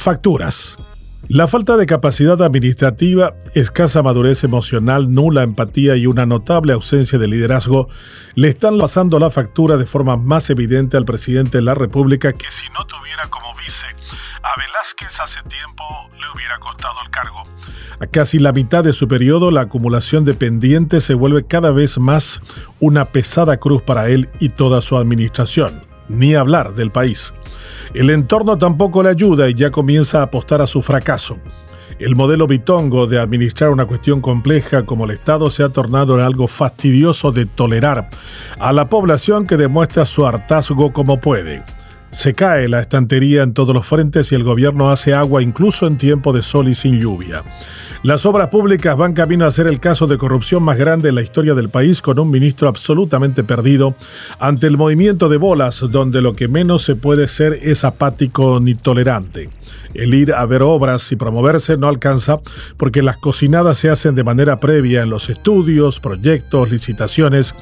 facturas. La falta de capacidad administrativa, escasa madurez emocional, nula empatía y una notable ausencia de liderazgo le están pasando la factura de forma más evidente al presidente de la República que si no tuviera como vice a Velázquez hace tiempo le hubiera costado el cargo. A casi la mitad de su periodo, la acumulación de pendientes se vuelve cada vez más una pesada cruz para él y toda su administración. Ni hablar del país. El entorno tampoco le ayuda y ya comienza a apostar a su fracaso. El modelo bitongo de administrar una cuestión compleja como el Estado se ha tornado en algo fastidioso de tolerar a la población que demuestra su hartazgo como puede. Se cae la estantería en todos los frentes y el gobierno hace agua incluso en tiempo de sol y sin lluvia. Las obras públicas van camino a ser el caso de corrupción más grande en la historia del país con un ministro absolutamente perdido ante el movimiento de bolas donde lo que menos se puede ser es apático ni tolerante. El ir a ver obras y promoverse no alcanza porque las cocinadas se hacen de manera previa en los estudios, proyectos, licitaciones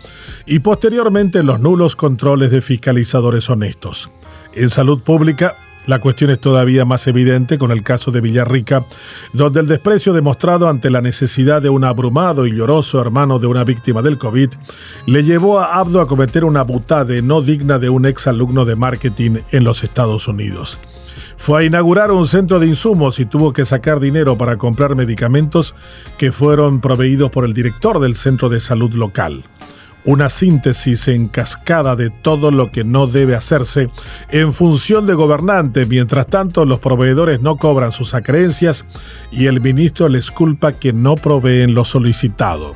y posteriormente en los nulos controles de fiscalizadores honestos. En salud pública, la cuestión es todavía más evidente con el caso de Villarrica, donde el desprecio demostrado ante la necesidad de un abrumado y lloroso hermano de una víctima del COVID le llevó a Abdo a cometer una butade no digna de un ex alumno de marketing en los Estados Unidos. Fue a inaugurar un centro de insumos y tuvo que sacar dinero para comprar medicamentos que fueron proveídos por el director del centro de salud local una síntesis en cascada de todo lo que no debe hacerse en función de gobernante. Mientras tanto, los proveedores no cobran sus acreencias y el ministro les culpa que no proveen lo solicitado.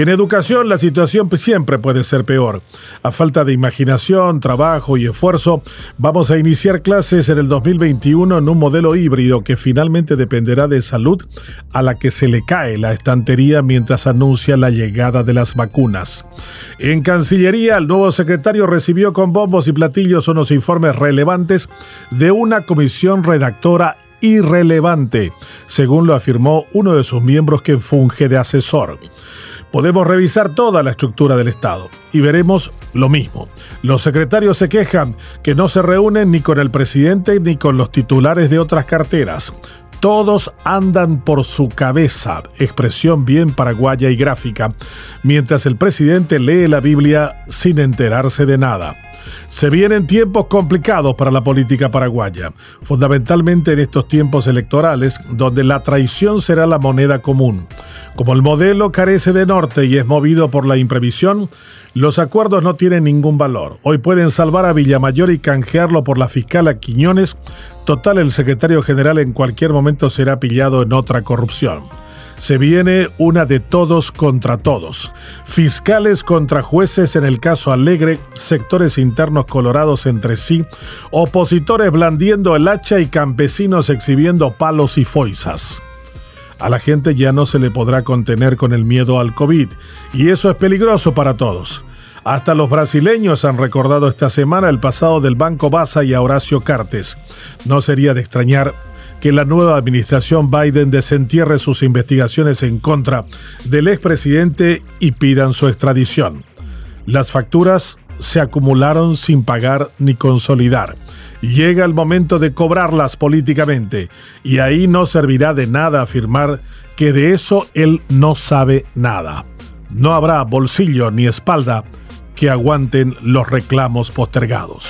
En educación la situación siempre puede ser peor. A falta de imaginación, trabajo y esfuerzo, vamos a iniciar clases en el 2021 en un modelo híbrido que finalmente dependerá de salud a la que se le cae la estantería mientras anuncia la llegada de las vacunas. En Cancillería, el nuevo secretario recibió con bombos y platillos unos informes relevantes de una comisión redactora irrelevante, según lo afirmó uno de sus miembros que funge de asesor. Podemos revisar toda la estructura del Estado y veremos lo mismo. Los secretarios se quejan que no se reúnen ni con el presidente ni con los titulares de otras carteras. Todos andan por su cabeza, expresión bien paraguaya y gráfica, mientras el presidente lee la Biblia sin enterarse de nada. Se vienen tiempos complicados para la política paraguaya, fundamentalmente en estos tiempos electorales, donde la traición será la moneda común. Como el modelo carece de norte y es movido por la imprevisión, los acuerdos no tienen ningún valor. Hoy pueden salvar a Villamayor y canjearlo por la fiscal a Quiñones. Total, el secretario general en cualquier momento será pillado en otra corrupción. Se viene una de todos contra todos. Fiscales contra jueces en el caso Alegre, sectores internos colorados entre sí, opositores blandiendo el hacha y campesinos exhibiendo palos y foizas. A la gente ya no se le podrá contener con el miedo al COVID, y eso es peligroso para todos. Hasta los brasileños han recordado esta semana el pasado del Banco Basa y a Horacio Cartes. No sería de extrañar que la nueva administración Biden desentierre sus investigaciones en contra del expresidente y pidan su extradición. Las facturas se acumularon sin pagar ni consolidar. Llega el momento de cobrarlas políticamente y ahí no servirá de nada afirmar que de eso él no sabe nada. No habrá bolsillo ni espalda que aguanten los reclamos postergados.